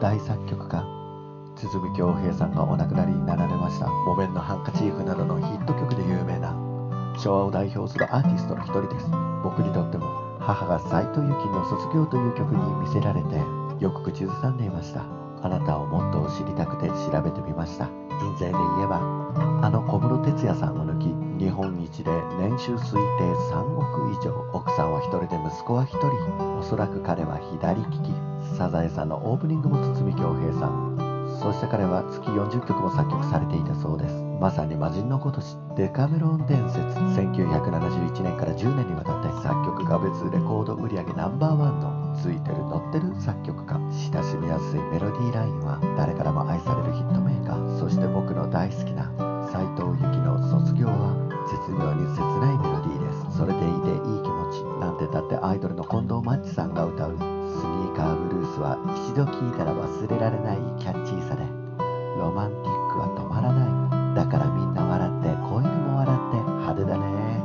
大作曲家堤恭平さんがお亡くなりになられました「木綿のハンカチーフ」などのヒット曲で有名な昭和を代表するアーティストの一人です。僕にとっても母が斎藤由貴の「卒業」という曲に見せられてよく口ずさんでいました。あなたをもっと知りたくて調べてみました。印税で言えばあの小室哲哉さんを抜き日本一で年収推定3億以上奥さんは1人で息子は1人おそらく彼は左利きサザエさんのオープニングも堤恭平さん。そして彼は月40曲も作曲されていたそうです。まさに魔人のことしデカメロン伝説。1971年から10年にわたって作曲が別レコード売上ナンバーワンのついてる乗ってる作曲家。親しみやすいメロディーラインは誰からも愛されるヒアイドルの近藤真知さんが歌うスニーカーブルースは一度聴いたら忘れられないキャッチーさでロマンティックは止まらない。だからみんな笑って子犬も笑って派手だね。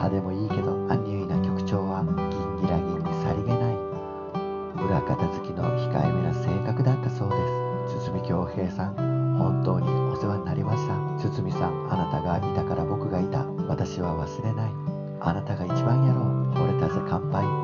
派手もいいけどアニュイな曲調はギンギラギンにさりげない。裏方好きの控えめな性格だったそうです。堤恭平さん本当にお世話になりました。堤さんあなたがいたから僕がいた。私は忘れない。あなたが一番やろう。惚れたぜ乾杯。